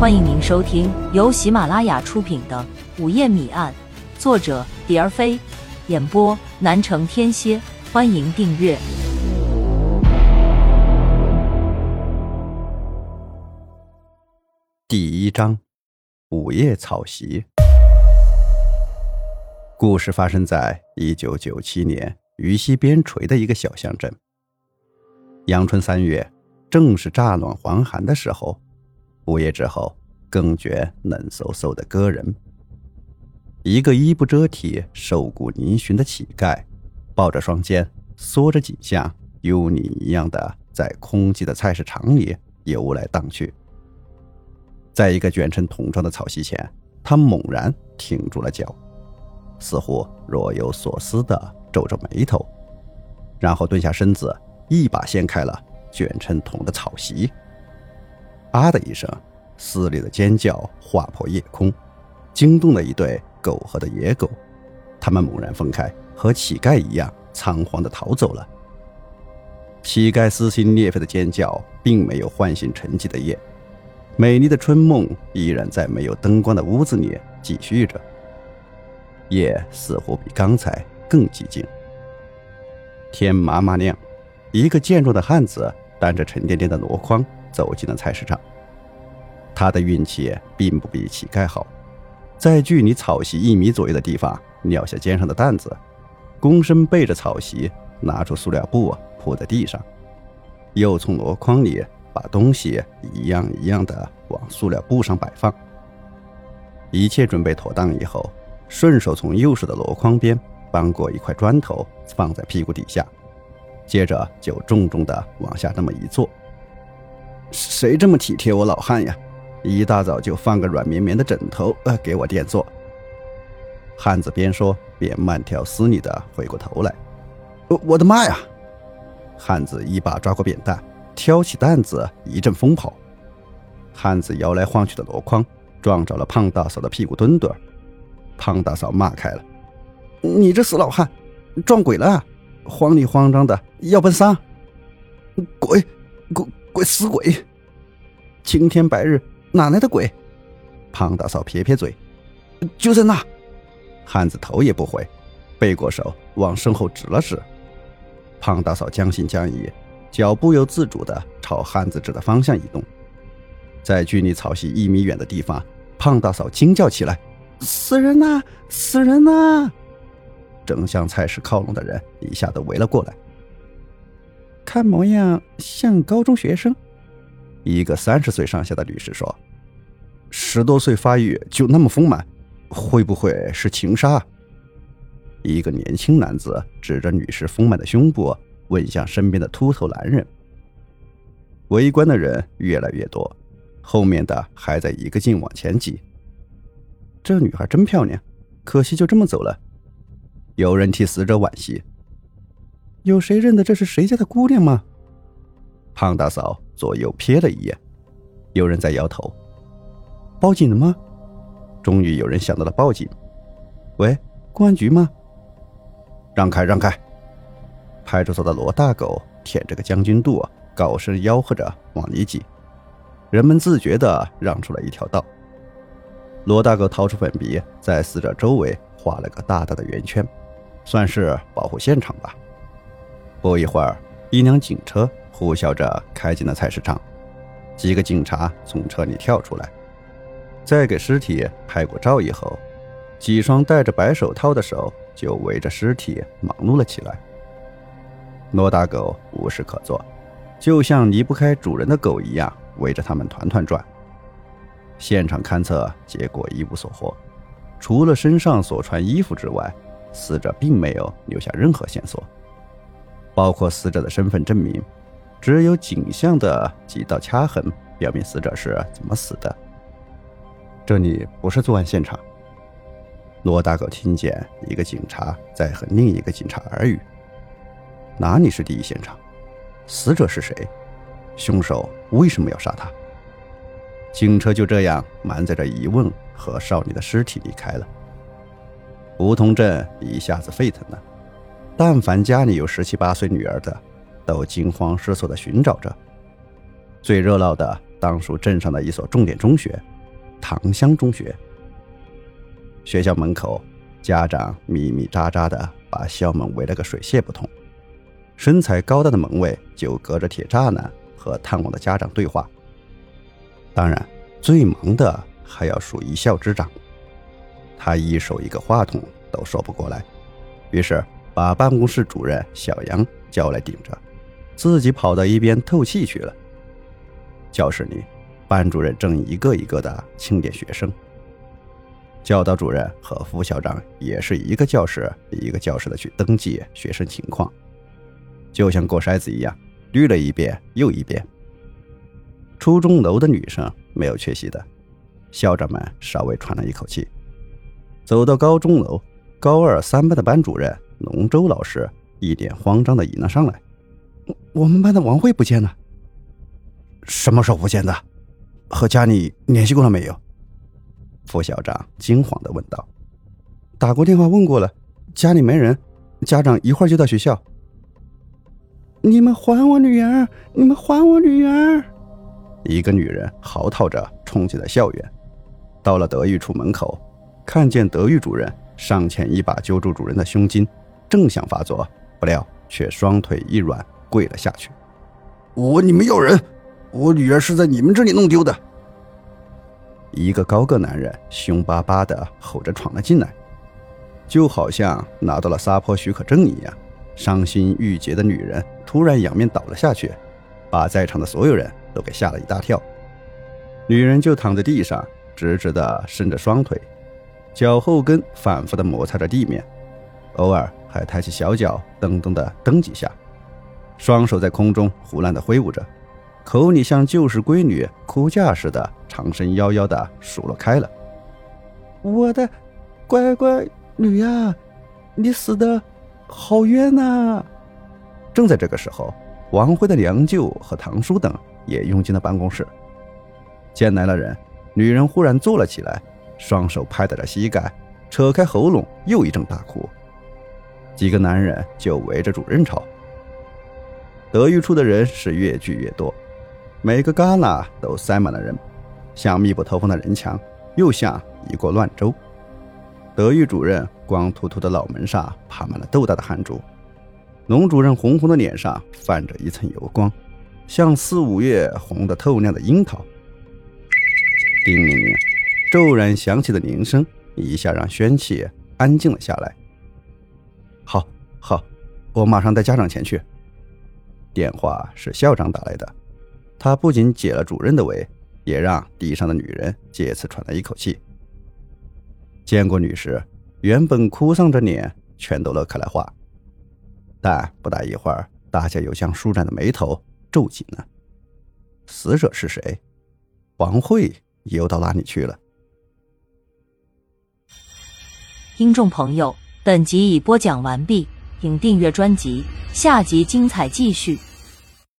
欢迎您收听由喜马拉雅出品的《午夜谜案》，作者蝶儿飞，演播南城天蝎。欢迎订阅。第一章：午夜草席。故事发生在一九九七年渝西边陲的一个小乡镇。阳春三月，正是乍暖还寒的时候。午夜之后，更觉冷飕飕的割人。一个衣不遮体、瘦骨嶙峋的乞丐，抱着双肩，缩着颈项，幽灵一样的在空寂的菜市场里游来荡去。在一个卷成桶状的草席前，他猛然停住了脚，似乎若有所思的皱着眉头，然后蹲下身子，一把掀开了卷成桶的草席。啊的一声，撕裂的尖叫划破夜空，惊动了一对苟合的野狗。它们猛然分开，和乞丐一样仓皇地逃走了。乞丐撕心裂肺的尖叫并没有唤醒沉寂的夜，美丽的春梦依然在没有灯光的屋子里继续着。夜似乎比刚才更寂静。天麻麻亮，一个健壮的汉子担着沉甸甸的箩筐。走进了菜市场，他的运气并不比乞丐好，在距离草席一米左右的地方撂下肩上的担子，躬身背着草席，拿出塑料布铺在地上，又从箩筐里把东西一样一样的往塑料布上摆放。一切准备妥当以后，顺手从右手的箩筐边搬过一块砖头放在屁股底下，接着就重重的往下那么一坐。谁这么体贴我老汉呀？一大早就放个软绵绵的枕头，呃，给我垫坐。汉子边说边慢条斯理的回过头来。我我的妈呀！汉子一把抓过扁担，挑起担子一阵疯跑。汉子摇来晃去的箩筐撞着了胖大嫂的屁股墩墩，胖大嫂骂开了：“你这死老汉，撞鬼了！慌里慌张的要奔丧，鬼鬼！”鬼死鬼！青天白日哪来的鬼？胖大嫂撇撇嘴，就在那。汉子头也不回，背过手往身后指了指。胖大嫂将信将疑，脚不由自主地朝汉子指的方向移动。在距离草席一米远的地方，胖大嫂惊叫起来：“死人呐！死人呐！”正向菜市靠拢的人一下子围了过来。看模样像高中学生，一个三十岁上下的女士说：“十多岁发育就那么丰满，会不会是情杀？”一个年轻男子指着女士丰满的胸部，问向身边的秃头男人。围观的人越来越多，后面的还在一个劲往前挤。这女孩真漂亮，可惜就这么走了。有人替死者惋惜。有谁认得这是谁家的姑娘吗？胖大嫂左右瞥了一眼，有人在摇头。报警了吗？终于有人想到了报警。喂，公安局吗？让开，让开！派出所的罗大狗舔着个将军肚，高声吆喝着往里挤。人们自觉地让出了一条道。罗大狗掏出粉笔，在死者周围画了个大大的圆圈，算是保护现场吧。不一会儿，一辆警车呼啸着开进了菜市场，几个警察从车里跳出来，在给尸体拍过照以后，几双戴着白手套的手就围着尸体忙碌了起来。罗大狗无事可做，就像离不开主人的狗一样，围着他们团团转。现场勘测结果一无所获，除了身上所穿衣服之外，死者并没有留下任何线索。包括死者的身份证明，只有颈项的几道掐痕表明死者是怎么死的。这里不是作案现场。罗大狗听见一个警察在和另一个警察耳语：“哪里是第一现场？死者是谁？凶手为什么要杀他？”警车就这样满载着疑问和少女的尸体离开了。梧桐镇一下子沸腾了。但凡家里有十七八岁女儿的，都惊慌失措地寻找着。最热闹的当属镇上的一所重点中学——塘乡中学。学校门口，家长密密匝匝的把校门围了个水泄不通。身材高大的门卫就隔着铁栅栏和探望的家长对话。当然，最忙的还要数一校之长，他一手一个话筒都说不过来，于是把办公室主任小杨叫来顶着，自己跑到一边透气去了。教室里，班主任正一个一个的清点学生。教导主任和副校长也是一个教室一个教室的去登记学生情况，就像过筛子一样，捋了一遍又一遍。初中楼的女生没有缺席的，校长们稍微喘了一口气。走到高中楼，高二三班的班主任龙舟老师一脸慌张的迎了上来：“我们班的王慧不见了，什么时候不见的？和家里联系过了没有？”副校长惊慌的问道：“打过电话问过了，家里没人，家长一会儿就到学校。”你们还我女儿！你们还我女儿！一个女人嚎啕着冲进了校园，到了德育处门口，看见德育主任上前一把揪住主任的胸襟，正想发作，不料却双腿一软跪了下去：“我问你们要人，我女儿是在你们这里弄丢的。”一个高个男人凶巴巴的吼着闯了进来，就好像拿到了撒泼许可证一样。伤心欲绝的女人突然仰面倒了下去，把在场的所有人都给吓了一大跳。女人就躺在地上，直直的伸着双腿，脚后跟反复的摩擦着地面，偶尔还抬起小脚噔噔的蹬几下，双手在空中胡乱地挥舞着。口里像旧时闺女哭嫁似的，长声夭夭的数落开了：“我的乖乖女呀，你死的好冤呐！”正在这个时候，王辉的娘舅和堂叔等也拥进了办公室。见来了人，女人忽然坐了起来，双手拍打着膝盖，扯开喉咙，又一阵大哭。几个男人就围着主任吵。德育处的人是越聚越多。每个旮旯都塞满了人，像密不透风的人墙，又像一锅乱粥。德育主任光秃秃的脑门上爬满了豆大的汗珠，龙主任红红的脸上泛着一层油光，像四五月红得透亮的樱桃。叮铃铃，骤然响起的铃声一下让宣气安静了下来。好，好，我马上带家长前去。电话是校长打来的。他不仅解了主任的围，也让地上的女人借此喘了一口气。见过女士，原本哭丧着脸全都乐开了花。但不大一会儿，大家又将舒展的眉头皱紧了。死者是谁？王慧又到哪里去了？听众朋友，本集已播讲完毕，请订阅专辑，下集精彩继续。